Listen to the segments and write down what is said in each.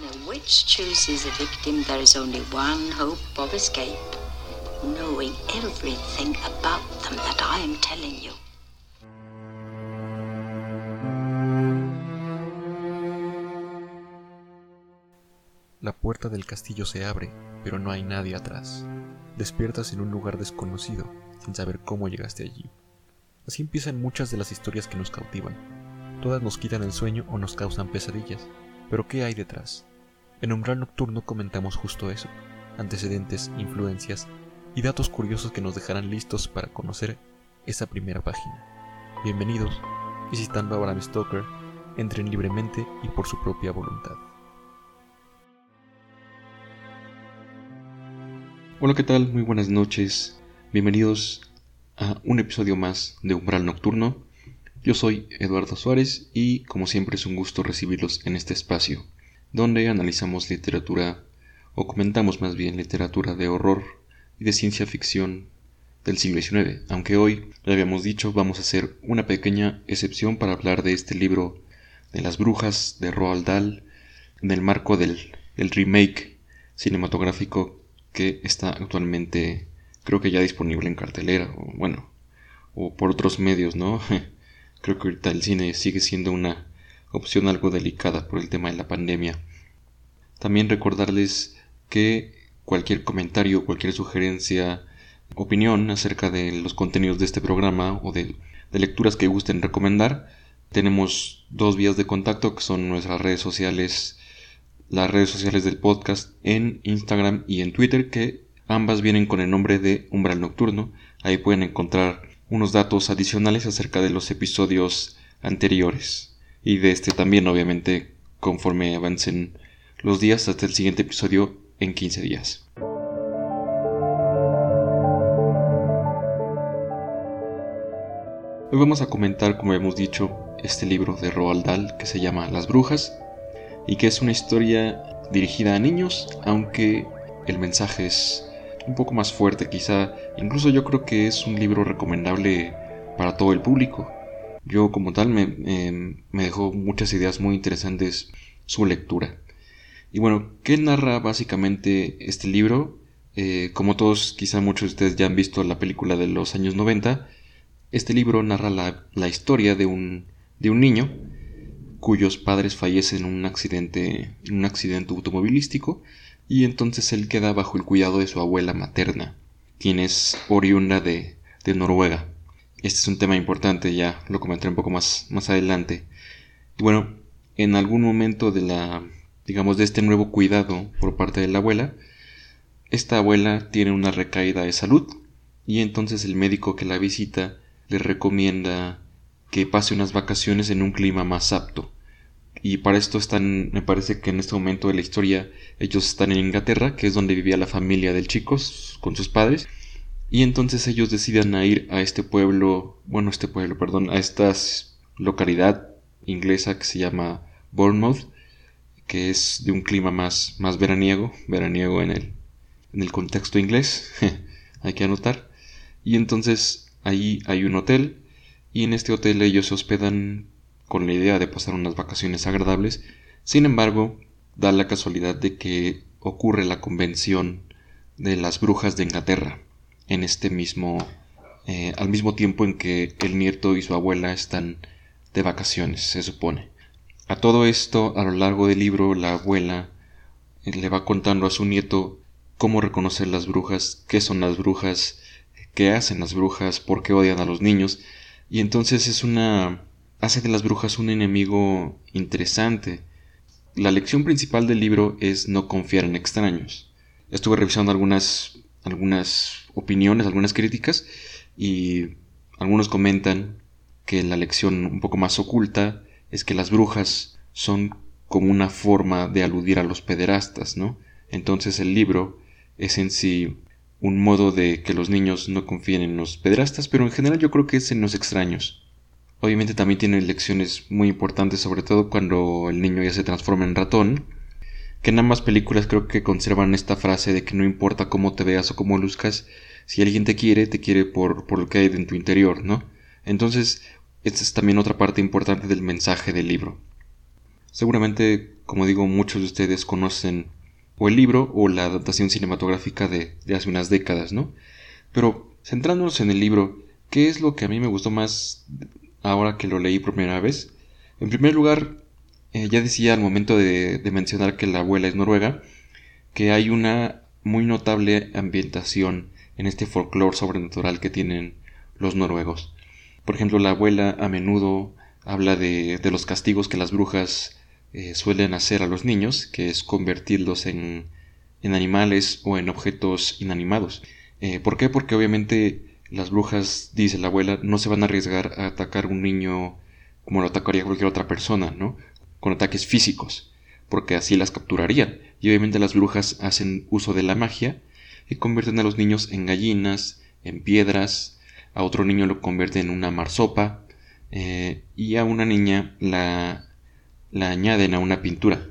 When a witch chooses a victim, there is only one hope of escape. Knowing everything about them that I am telling you. La puerta del castillo se abre, pero no hay nadie atrás. Despiertas en un lugar desconocido, sin saber cómo llegaste allí. Así empiezan muchas de las historias que nos cautivan. Todas nos quitan el sueño o nos causan pesadillas. Pero ¿qué hay detrás? En Umbral Nocturno comentamos justo eso, antecedentes, influencias y datos curiosos que nos dejarán listos para conocer esa primera página. Bienvenidos, visitando a Bram Stoker, entren libremente y por su propia voluntad. Hola, ¿qué tal? Muy buenas noches. Bienvenidos a un episodio más de Umbral Nocturno. Yo soy Eduardo Suárez y como siempre es un gusto recibirlos en este espacio, donde analizamos literatura o comentamos más bien literatura de horror y de ciencia ficción del siglo XIX, aunque hoy, ya habíamos dicho, vamos a hacer una pequeña excepción para hablar de este libro de las brujas de Roald Dahl en el marco del, del remake cinematográfico que está actualmente creo que ya disponible en cartelera o bueno o por otros medios no creo que ahorita el cine sigue siendo una opción algo delicada por el tema de la pandemia también recordarles que cualquier comentario cualquier sugerencia opinión acerca de los contenidos de este programa o de, de lecturas que gusten recomendar tenemos dos vías de contacto que son nuestras redes sociales las redes sociales del podcast en Instagram y en Twitter que ambas vienen con el nombre de Umbral Nocturno. Ahí pueden encontrar unos datos adicionales acerca de los episodios anteriores y de este también obviamente conforme avancen los días hasta el siguiente episodio en 15 días. Hoy vamos a comentar, como hemos dicho, este libro de Roald Dahl que se llama Las Brujas y que es una historia dirigida a niños, aunque el mensaje es un poco más fuerte quizá. Incluso yo creo que es un libro recomendable para todo el público. Yo como tal me, me dejó muchas ideas muy interesantes su lectura. Y bueno, ¿qué narra básicamente este libro? Eh, como todos, quizá muchos de ustedes ya han visto la película de los años 90, este libro narra la, la historia de un, de un niño cuyos padres fallecen en un accidente, en un accidente automovilístico, y entonces él queda bajo el cuidado de su abuela materna, quien es oriunda de, de Noruega. Este es un tema importante, ya lo comentaré un poco más, más adelante. Bueno, en algún momento de la, digamos, de este nuevo cuidado por parte de la abuela, esta abuela tiene una recaída de salud y entonces el médico que la visita le recomienda que pase unas vacaciones en un clima más apto. Y para esto están, me parece que en este momento de la historia ellos están en Inglaterra, que es donde vivía la familia del chico con sus padres. Y entonces ellos deciden ir a este pueblo, bueno, este pueblo, perdón, a esta localidad inglesa que se llama Bournemouth, que es de un clima más, más veraniego, veraniego en el, en el contexto inglés, hay que anotar. Y entonces ahí hay un hotel y en este hotel ellos se hospedan con la idea de pasar unas vacaciones agradables. Sin embargo, da la casualidad de que ocurre la convención de las brujas de Inglaterra en este mismo eh, al mismo tiempo en que el nieto y su abuela están de vacaciones, se supone. A todo esto, a lo largo del libro, la abuela eh, le va contando a su nieto cómo reconocer las brujas, qué son las brujas, qué hacen las brujas, por qué odian a los niños, y entonces es una... hace de las brujas un enemigo interesante. La lección principal del libro es no confiar en extraños. Estuve revisando algunas, algunas opiniones, algunas críticas, y algunos comentan que la lección un poco más oculta es que las brujas son como una forma de aludir a los pederastas, ¿no? Entonces el libro es en sí un modo de que los niños no confíen en los pedrastas, pero en general yo creo que es en los extraños. Obviamente también tiene lecciones muy importantes, sobre todo cuando el niño ya se transforma en ratón, que en ambas películas creo que conservan esta frase de que no importa cómo te veas o cómo luzcas, si alguien te quiere, te quiere por, por lo que hay en tu interior, ¿no? Entonces, esta es también otra parte importante del mensaje del libro. Seguramente como digo, muchos de ustedes conocen o el libro o la adaptación cinematográfica de, de hace unas décadas, ¿no? Pero centrándonos en el libro, ¿qué es lo que a mí me gustó más ahora que lo leí por primera vez? En primer lugar, eh, ya decía al momento de, mencionar que la abuela es noruega, que hay una muy notable ambientación en este folclore sobrenatural que tienen los noruegos. Por ejemplo, la abuela a menudo habla de, los castigos que las brujas eh, suelen hacer a los niños, que es convertirlos en, en animales o en objetos inanimados. Eh, ¿Por qué? Porque obviamente las brujas, dice la abuela, no se van a arriesgar a atacar un niño como lo atacaría cualquier otra persona, ¿no? Con ataques físicos, porque así las capturarían. Y obviamente las brujas hacen uso de la magia y convierten a los niños en gallinas, en piedras, a otro niño lo convierten en una marsopa eh, y a una niña la, la añaden a una pintura.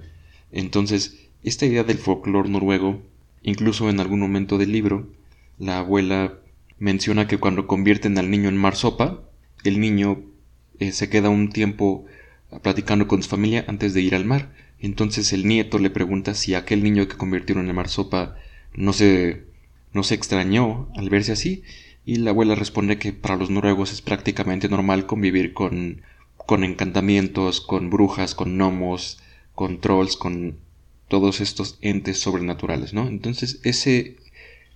Entonces, esta idea del folclore noruego, incluso en algún momento del libro, la abuela menciona que cuando convierten al niño en marsopa, el niño eh, se queda un tiempo platicando con su familia antes de ir al mar. Entonces el nieto le pregunta si aquel niño que convirtieron en marsopa no se, no se extrañó al verse así. Y la abuela responde que para los noruegos es prácticamente normal convivir con, con encantamientos, con brujas, con gnomos, con trolls, con todos estos entes sobrenaturales. Entonces ese,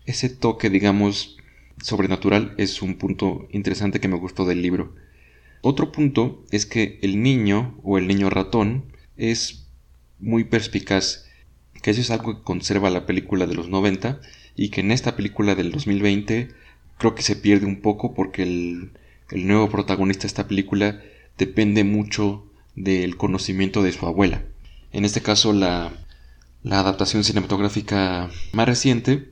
ese toque, digamos, sobrenatural es un punto interesante que me gustó del libro. Otro punto es que el niño o el niño ratón es muy perspicaz, que eso es algo que conserva la película de los 90 y que en esta película del 2020 creo que se pierde un poco porque el, nuevo protagonista de esta película depende mucho del conocimiento de su abuela. En este caso la, la adaptación cinematográfica más reciente,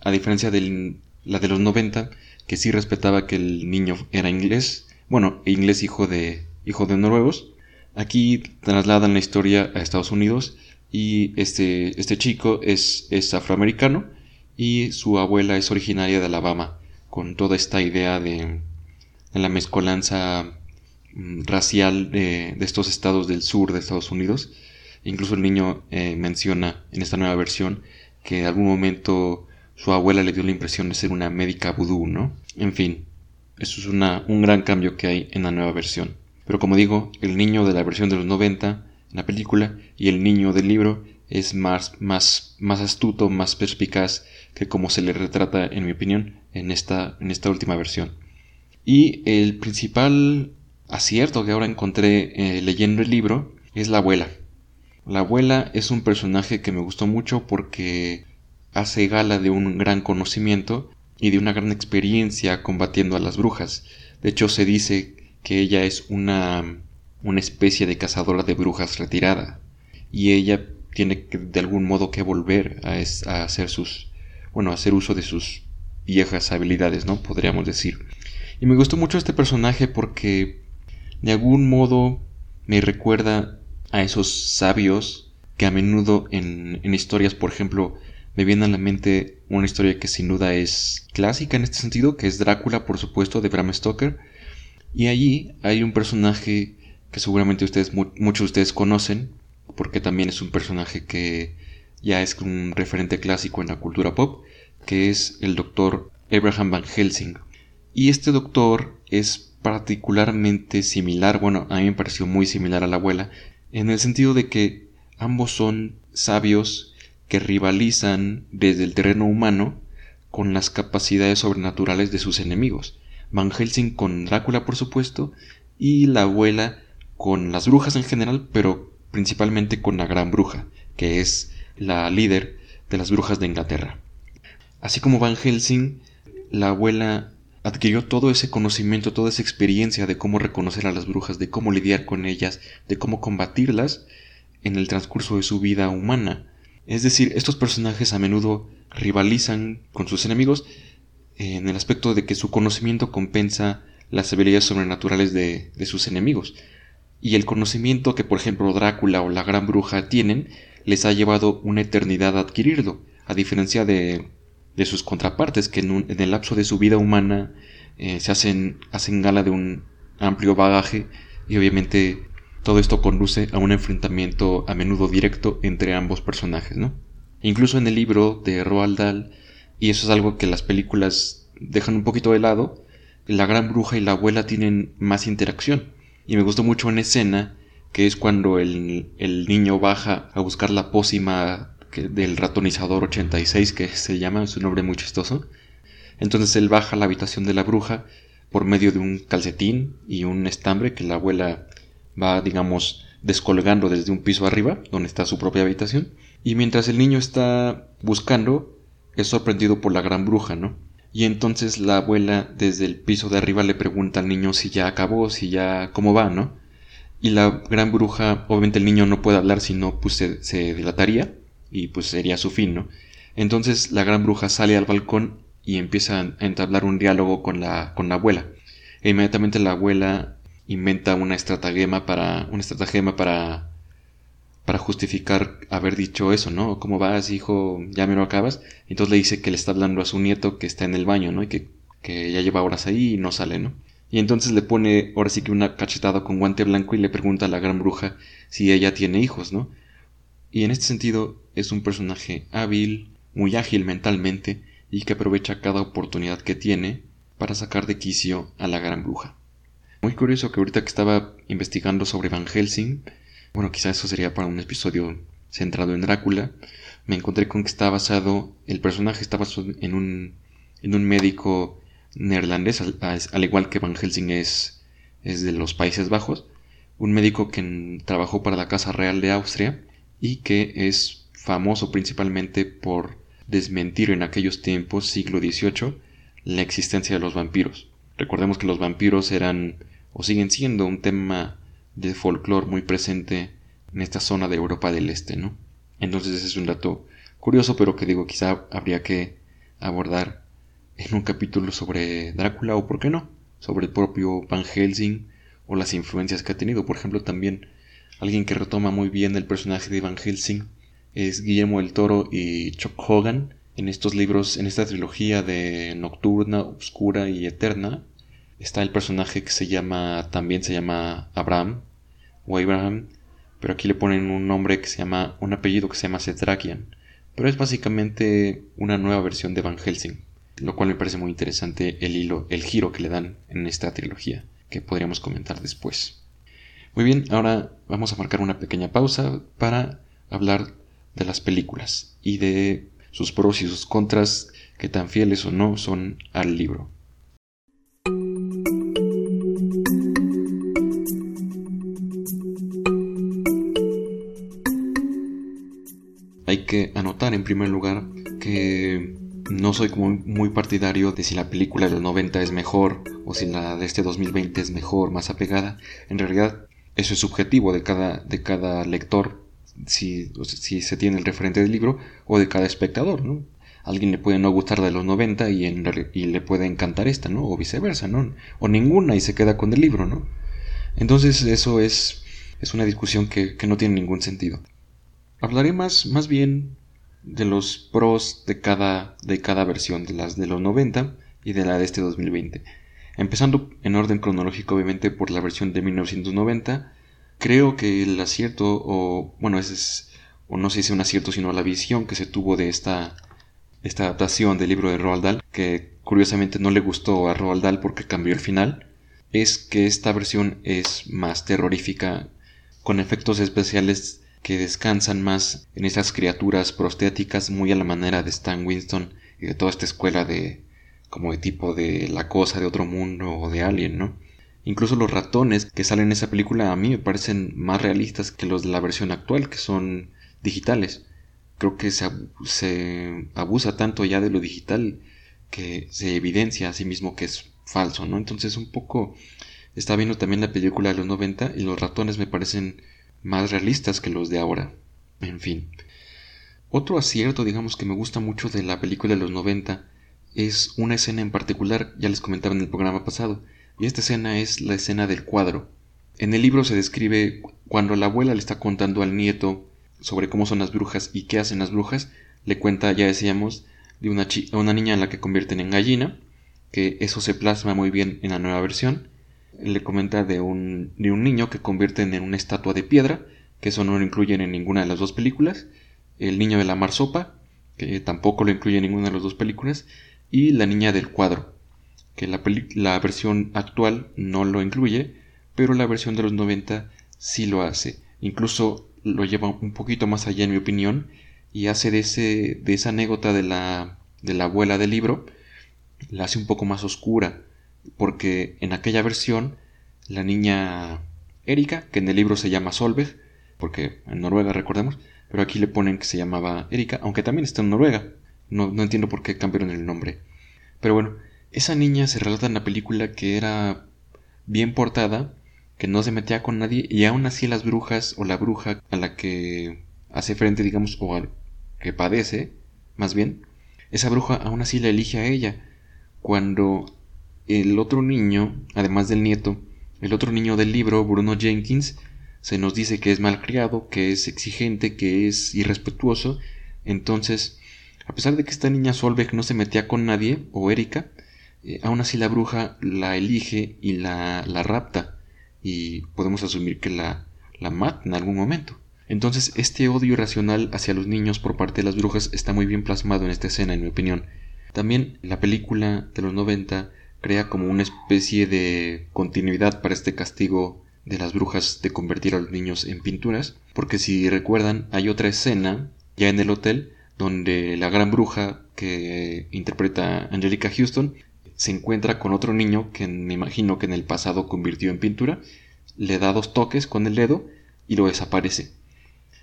a diferencia de la de los 90, que sí respetaba que el niño era inglés, bueno, inglés hijo de, hijo de noruegos, aquí trasladan la historia a Estados Unidos y este, este chico es, afroamericano y su abuela es originaria de Alabama, con toda esta idea de, la mezcolanza mm, racial de, estos estados del sur de Estados Unidos. Incluso el niño eh, menciona en esta nueva versión que en algún momento su abuela le dio la impresión de ser una médica vudú, ¿no? En fin, eso es una, un gran cambio que hay en la nueva versión. Pero como digo, el niño de la versión de los 90 en la película y el niño del libro es más, más, más astuto, más perspicaz que como se le retrata, en mi opinión, en esta, en esta última versión. Y el principal acierto que ahora encontré eh, leyendo el libro es la abuela. La abuela es un personaje que me gustó mucho porque hace gala de un gran conocimiento y de una gran experiencia combatiendo a las brujas. De hecho, se dice que ella es una, una especie de cazadora de brujas retirada y ella tiene que, de algún modo que volver a, a, hacer sus bueno a hacer uso de sus viejas habilidades no podríamos decir y me gustó mucho este personaje porque de algún modo me recuerda a esos sabios que a menudo en, en historias por ejemplo me viene a la mente una historia que sin duda es clásica en este sentido, que es Drácula, por supuesto, de Bram Stoker. Y allí hay un personaje que seguramente ustedes, muchos de ustedes conocen, porque también es un personaje que ya es un referente clásico en la cultura pop, que es el doctor Abraham Van Helsing. Y este doctor es particularmente similar, bueno, a mí me pareció muy similar a la abuela, en el sentido de que ambos son sabios que rivalizan desde el terreno humano con las capacidades sobrenaturales de sus enemigos. Van Helsing con Drácula, por supuesto, y la abuela con las brujas en general, pero principalmente con la gran bruja, que es la líder de las brujas de Inglaterra. Así como Van Helsing, la abuela adquirió todo ese conocimiento, toda esa experiencia de cómo reconocer a las brujas, de cómo lidiar con ellas, de cómo combatirlas en el transcurso de su vida humana. Es decir, estos personajes a menudo rivalizan con sus enemigos en el aspecto de que su conocimiento compensa las habilidades sobrenaturales de, sus enemigos. Y el conocimiento que, por ejemplo, Drácula o la Gran Bruja tienen les ha llevado una eternidad a adquirirlo, a diferencia de, de sus contrapartes que en, el lapso de su vida humana eh, se hacen, hacen gala de un amplio bagaje y obviamente todo esto conduce a un enfrentamiento a menudo directo entre ambos personajes, ¿no? Incluso en el libro de Roald Dahl, y eso es algo que las películas dejan un poquito de lado, la gran bruja y la abuela tienen más interacción. Y me gustó mucho una escena que es cuando el, niño baja a buscar la pócima del ratonizador 86, que se llama, es un nombre muy chistoso. Entonces él baja a la habitación de la bruja por medio de un calcetín y un estambre que la abuela va, digamos, descolgando desde un piso arriba, donde está su propia habitación. Y mientras el niño está buscando, es sorprendido por la gran bruja, ¿no? Y entonces la abuela desde el piso de arriba le pregunta al niño si ya acabó, si ya cómo va, ¿no? Y la gran bruja, obviamente el niño no puede hablar, sino pues se, se delataría y pues sería su fin, ¿no? Entonces la gran bruja sale al balcón y empieza a entablar un diálogo con la, con la abuela. E inmediatamente la abuela inventa una estratagema para, una estratagema para, para justificar haber dicho eso, ¿no? ¿Cómo vas, hijo? ¿Ya me lo acabas? Entonces le dice que le está hablando a su nieto que está en el baño, ¿no? Y que, que ya lleva horas ahí y no sale, ¿no? Y entonces le pone ahora sí que una cachetada con guante blanco y le pregunta a la gran bruja si ella tiene hijos, ¿no? Y en este sentido es un personaje hábil, muy ágil mentalmente y que aprovecha cada oportunidad que tiene para sacar de quicio a la gran bruja. Muy curioso que ahorita que estaba investigando sobre Van Helsing, bueno, quizás eso sería para un episodio centrado en Drácula, me encontré con que está basado, el personaje está basado en un, en un médico neerlandés, al, igual que Van Helsing es, es de los Países Bajos, un médico que trabajó para la Casa Real de Austria y que es famoso principalmente por desmentir en aquellos tiempos, siglo XVIII, la existencia de los vampiros. Recordemos que los vampiros eran o siguen siendo un tema de folclore muy presente en esta zona de Europa del Este, ¿no? Entonces ese es un dato curioso, pero que digo, quizá habría que abordar en un capítulo sobre Drácula o, por qué no, sobre el propio Van Helsing o las influencias que ha tenido. Por ejemplo, también alguien que retoma muy bien el personaje de Van Helsing es Guillermo el Toro y Chuck Hogan en estos libros, en esta trilogía de Nocturna, Obscura y Eterna. Está el personaje que se llama, también se llama Abraham o Abraham, pero aquí le ponen un nombre que se llama, un apellido que se llama Cetrakian, pero es básicamente una nueva versión de Van Helsing lo cual me parece muy interesante el hilo, el giro que le dan en esta trilogía, que podríamos comentar después. Muy bien, ahora vamos a marcar una pequeña pausa para hablar de las películas y de sus pros y sus contras, que tan fieles o no son al libro. Hay que anotar en primer lugar que no soy muy partidario de si la película de los 90 es mejor o si la de este 2020 es mejor, más apegada. En realidad, eso es subjetivo de cada, de cada lector, si, si se tiene el referente del libro, o de cada espectador, ¿no? alguien le puede no gustar de los 90 y, y le puede encantar esta, ¿no? O viceversa, ¿no? O ninguna y se queda con el libro, ¿no? Entonces eso es, es una discusión que, que no tiene ningún sentido. Hablaré más, más bien de los pros de cada, de cada versión, de las de los 90 y de la de este 2020. Empezando en orden cronológico, obviamente, por la versión de 1990, creo que el acierto, o bueno, ese es, o no sé si es un acierto, sino la visión que se tuvo de esta, esta adaptación del libro de Roald Dahl, que curiosamente no le gustó a Roald Dahl porque cambió el final, es que esta versión es más terrorífica, con efectos especiales que descansan más en esas criaturas prostéticas muy a la manera de Stan Winston y de toda esta escuela de como de tipo de la cosa de otro mundo o de alien, ¿no? Incluso los ratones que salen en esa película a mí me parecen más realistas que los de la versión actual, que son digitales. Creo que se, se abusa tanto ya de lo digital que se evidencia a sí mismo que es falso, ¿no? Entonces un poco está viendo también la película de los 90 y los ratones me parecen más realistas que los de ahora. En fin. Otro acierto, digamos, que me gusta mucho de la película de los 90 es una escena en particular, ya les comentaba en el programa pasado, y esta escena es la escena del cuadro. En el libro se describe cuando la abuela le está contando al nieto sobre cómo son las brujas y qué hacen las brujas, le cuenta, ya decíamos, de una, una niña a la que convierten en gallina, que eso se plasma muy bien en la nueva versión, le comenta de un, niño que convierten en una estatua de piedra, que eso no lo incluyen en ninguna de las dos películas, el niño de la marsopa, que tampoco lo incluye en ninguna de las dos películas, y la niña del cuadro, que la, versión actual no lo incluye, pero la versión de los 90 sí lo hace. Incluso lo lleva un poquito más allá en mi opinión y hace de, ese, de esa anécdota de la, de la abuela del libro, la hace un poco más oscura, porque en aquella versión la niña Erika, que en el libro se llama Solveig, porque en Noruega recordemos, pero aquí le ponen que se llamaba Erika, aunque también está en Noruega. No, no entiendo por qué cambiaron el nombre. Pero bueno, esa niña se relata en la película que era bien portada, que no se metía con nadie, y aún así las brujas o la bruja a la que hace frente, digamos, o que padece, más bien, esa bruja aún así la elige a ella. Cuando el otro niño, además del nieto, el otro niño del libro, Bruno Jenkins, se nos dice que es malcriado, que es exigente, que es irrespetuoso. Entonces, a pesar de que esta niña Solveig no se metía con nadie, o Erika, eh, aún así la bruja la elige y la, la rapta. Y podemos asumir que la, la mata en algún momento. Entonces, este odio irracional hacia los niños por parte de las brujas está muy bien plasmado en esta escena, en mi opinión. También la película de los 90 crea como una especie de continuidad para este castigo de las brujas de convertir a los niños en pinturas, porque si recuerdan hay otra escena ya en el hotel donde la gran bruja que interpreta Angelica Houston se encuentra con otro niño que me imagino que en el pasado convirtió en pintura, le da dos toques con el dedo y lo desaparece.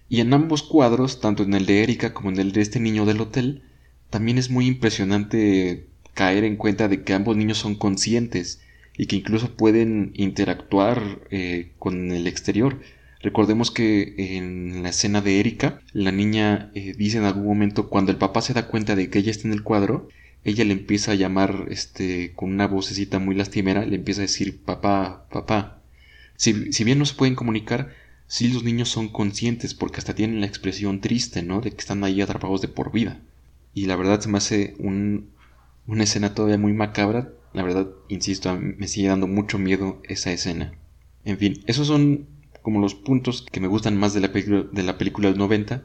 Y en ambos cuadros, tanto en el de Erika como en el de este niño del hotel, también es muy impresionante caer en cuenta de que ambos niños son conscientes y que incluso pueden interactuar eh, con el exterior. Recordemos que en la escena de Erika, la niña eh, dice en algún momento cuando el papá se da cuenta de que ella está en el cuadro, ella le empieza a llamar este con una vocecita muy lastimera, le empieza a decir papá, papá. Si, si bien no se pueden comunicar, sí los niños son conscientes porque hasta tienen la expresión triste, ¿no? De que están ahí atrapados de por vida. Y la verdad se me hace un, una escena todavía muy macabra. La verdad, insisto, me sigue dando mucho miedo esa escena. En fin, esos son como los puntos que me gustan más de la, de la película del 90.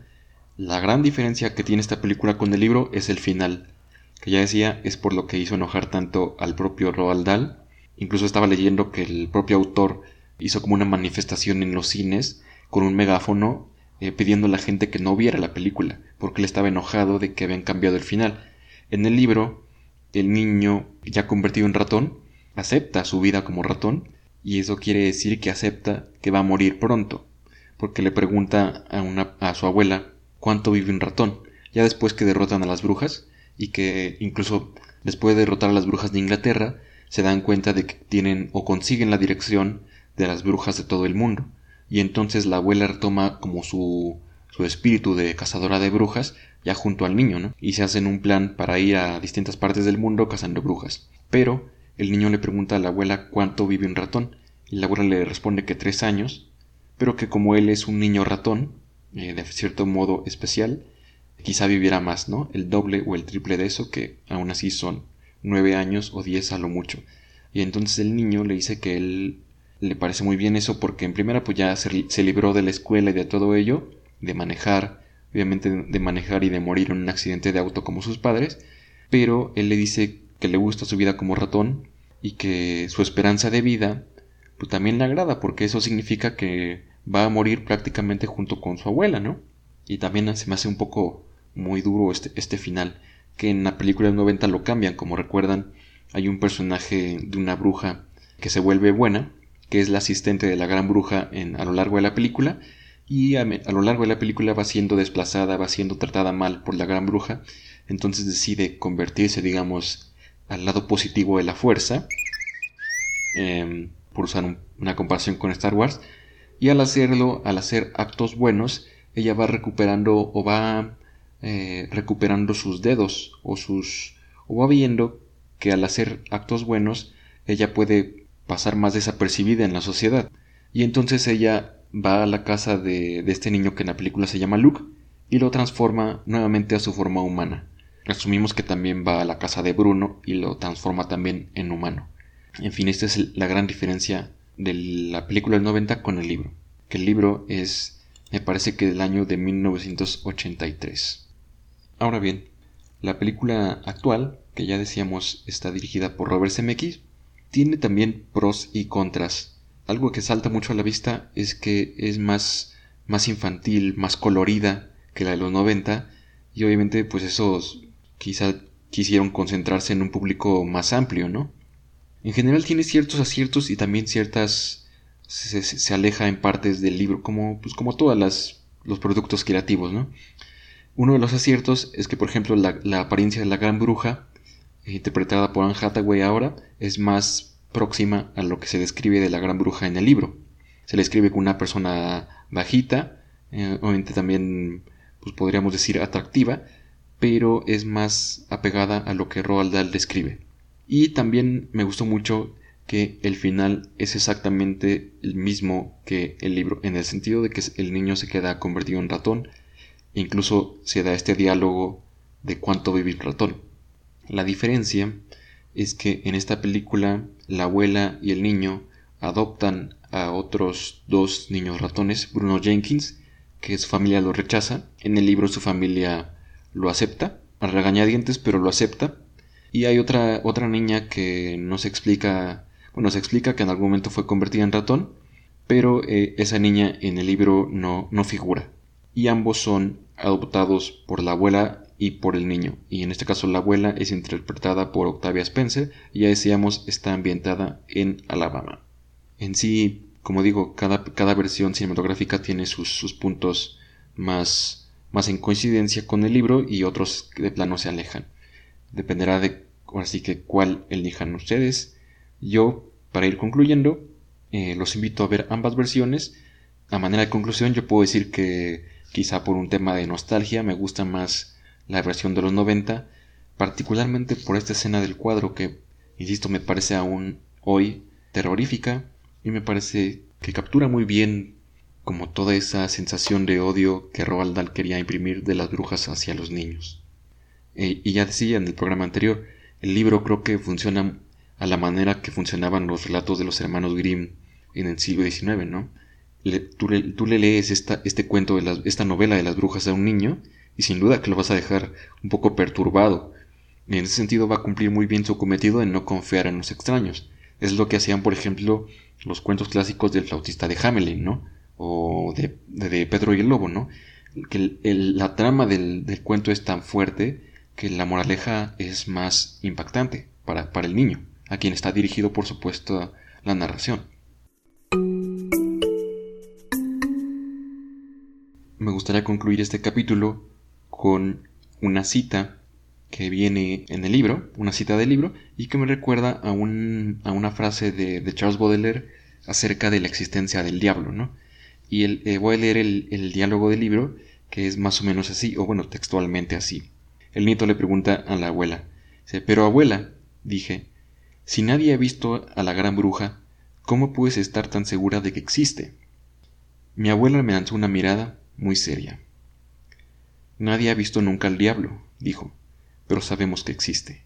La gran diferencia que tiene esta película con el libro es el final, que ya decía es por lo que hizo enojar tanto al propio Roald Dahl. Incluso estaba leyendo que el propio autor hizo como una manifestación en los cines con un megáfono eh, pidiendo a la gente que no viera la película, porque él estaba enojado de que habían cambiado el final. En el libro, el niño, ya convertido en ratón, acepta su vida como ratón, y eso quiere decir que acepta que va a morir pronto, porque le pregunta a, una, a su abuela cuánto vive un ratón, ya después que derrotan a las brujas, y que incluso después de derrotar a las brujas de Inglaterra, se dan cuenta de que tienen o consiguen la dirección de las brujas de todo el mundo, y entonces la abuela retoma como su, su espíritu de cazadora de brujas ya junto al niño, ¿no? Y se hacen un plan para ir a distintas partes del mundo cazando brujas. Pero el niño le pregunta a la abuela cuánto vive un ratón, y la abuela le responde que tres años, pero que como él es un niño ratón, eh, de cierto modo especial, quizá viviera más, ¿no? El doble o el triple de eso, que aún así son nueve años o diez a lo mucho. Y entonces el niño le dice que él le parece muy bien eso porque en primera pues ya se, libró de la escuela y de todo ello, de manejar, obviamente de manejar y de morir en un accidente de auto como sus padres, pero él le dice que le gusta su vida como ratón y que su esperanza de vida pues también le agrada porque eso significa que va a morir prácticamente junto con su abuela, ¿no? Y también se me hace un poco muy duro este, este final, que en la película del 90 lo cambian, como recuerdan, hay un personaje de una bruja que se vuelve buena, que es la asistente de la gran bruja en, a lo largo de la película, y a, lo largo de la película va siendo desplazada, va siendo tratada mal por la gran bruja, entonces decide convertirse, digamos, al lado positivo de la fuerza, em, por usar una comparación con Star Wars, y al hacerlo, al hacer actos buenos, ella va recuperando o va eh, recuperando sus dedos o sus o va viendo que al hacer actos buenos ella puede pasar más desapercibida en la sociedad y entonces ella va a la casa de, este niño que en la película se llama Luke y lo transforma nuevamente a su forma humana. Asumimos que también va a la casa de Bruno y lo transforma también en humano. En fin, esta es la gran diferencia de la película del 90 con el libro. Que el libro es, me parece que del año de 1983. Ahora bien, la película actual, que ya decíamos está dirigida por Robert Zemeckis, tiene también pros y contras. Algo que salta mucho a la vista es que es más, más infantil, más colorida que la de los 90 y obviamente pues esos quizá quisieron concentrarse en un público más amplio, ¿no? En general tiene ciertos aciertos y también ciertas se, aleja en partes del libro, como, pues, como todos los productos creativos, ¿no? Uno de los aciertos es que, por ejemplo, la, apariencia de la gran bruja, interpretada por Anne Hathaway ahora, es más próxima a lo que se describe de la gran bruja en el libro. Se le escribe con una persona bajita, eh, obviamente también pues podríamos decir atractiva, pero es más apegada a lo que Roald Dahl describe. Y también me gustó mucho que el final es exactamente el mismo que el libro, en el sentido de que el niño se queda convertido en ratón, incluso se da este diálogo de cuánto vive el ratón. La diferencia es que en esta película la abuela y el niño adoptan a otros dos niños ratones, Bruno Jenkins, que su familia lo rechaza, en el libro su familia lo acepta, a regañadientes, pero lo acepta, y hay otra, otra niña que no se explica, bueno, se explica que en algún momento fue convertida en ratón, pero eh, esa niña en el libro no, no figura. Y ambos son adoptados por la abuela y por el niño. Y en este caso la abuela es interpretada por Octavia Spencer y ya decíamos está ambientada en Alabama. En sí, como digo, cada, cada versión cinematográfica tiene sus, sus puntos más, más en coincidencia con el libro y otros que de plano se alejan. Dependerá de así que cuál elijan ustedes. Yo, para ir concluyendo, eh, los invito a ver ambas versiones. A manera de conclusión, yo puedo decir que quizá por un tema de nostalgia me gusta más la versión de los 90, particularmente por esta escena del cuadro que, insisto, me parece aún hoy terrorífica y me parece que captura muy bien como toda esa sensación de odio que Roald Dahl quería imprimir de las brujas hacia los niños. E, y ya decía en el programa anterior, el libro creo que funciona a la manera que funcionaban los relatos de los hermanos Grimm en el siglo XIX, ¿no? Tú, le, lees esta, este cuento, de esta novela de las brujas a un niño y sin duda que lo vas a dejar un poco perturbado. Y en ese sentido va a cumplir muy bien su cometido de no confiar en los extraños. Es lo que hacían, por ejemplo, los cuentos clásicos del flautista de Hamelin, ¿no? O de, Pedro y el Lobo, ¿no? Que la trama del, cuento es tan fuerte que la moraleja es más impactante para, para el niño, a quien está dirigido, por supuesto, la narración. Me gustaría concluir este capítulo con una cita que viene en el libro, una cita del libro, y que me recuerda a, a una frase de, Charles Baudelaire acerca de la existencia del diablo, ¿no? Y el, eh, voy a leer el, diálogo del libro, que es más o menos así, o bueno, textualmente así. El nieto le pregunta a la abuela, dice, pero abuela, dije, si nadie ha visto a la gran bruja, ¿cómo puedes estar tan segura de que existe? Mi abuela me lanzó una mirada muy seria. Nadie ha visto nunca al diablo, dijo pero sabemos que existe.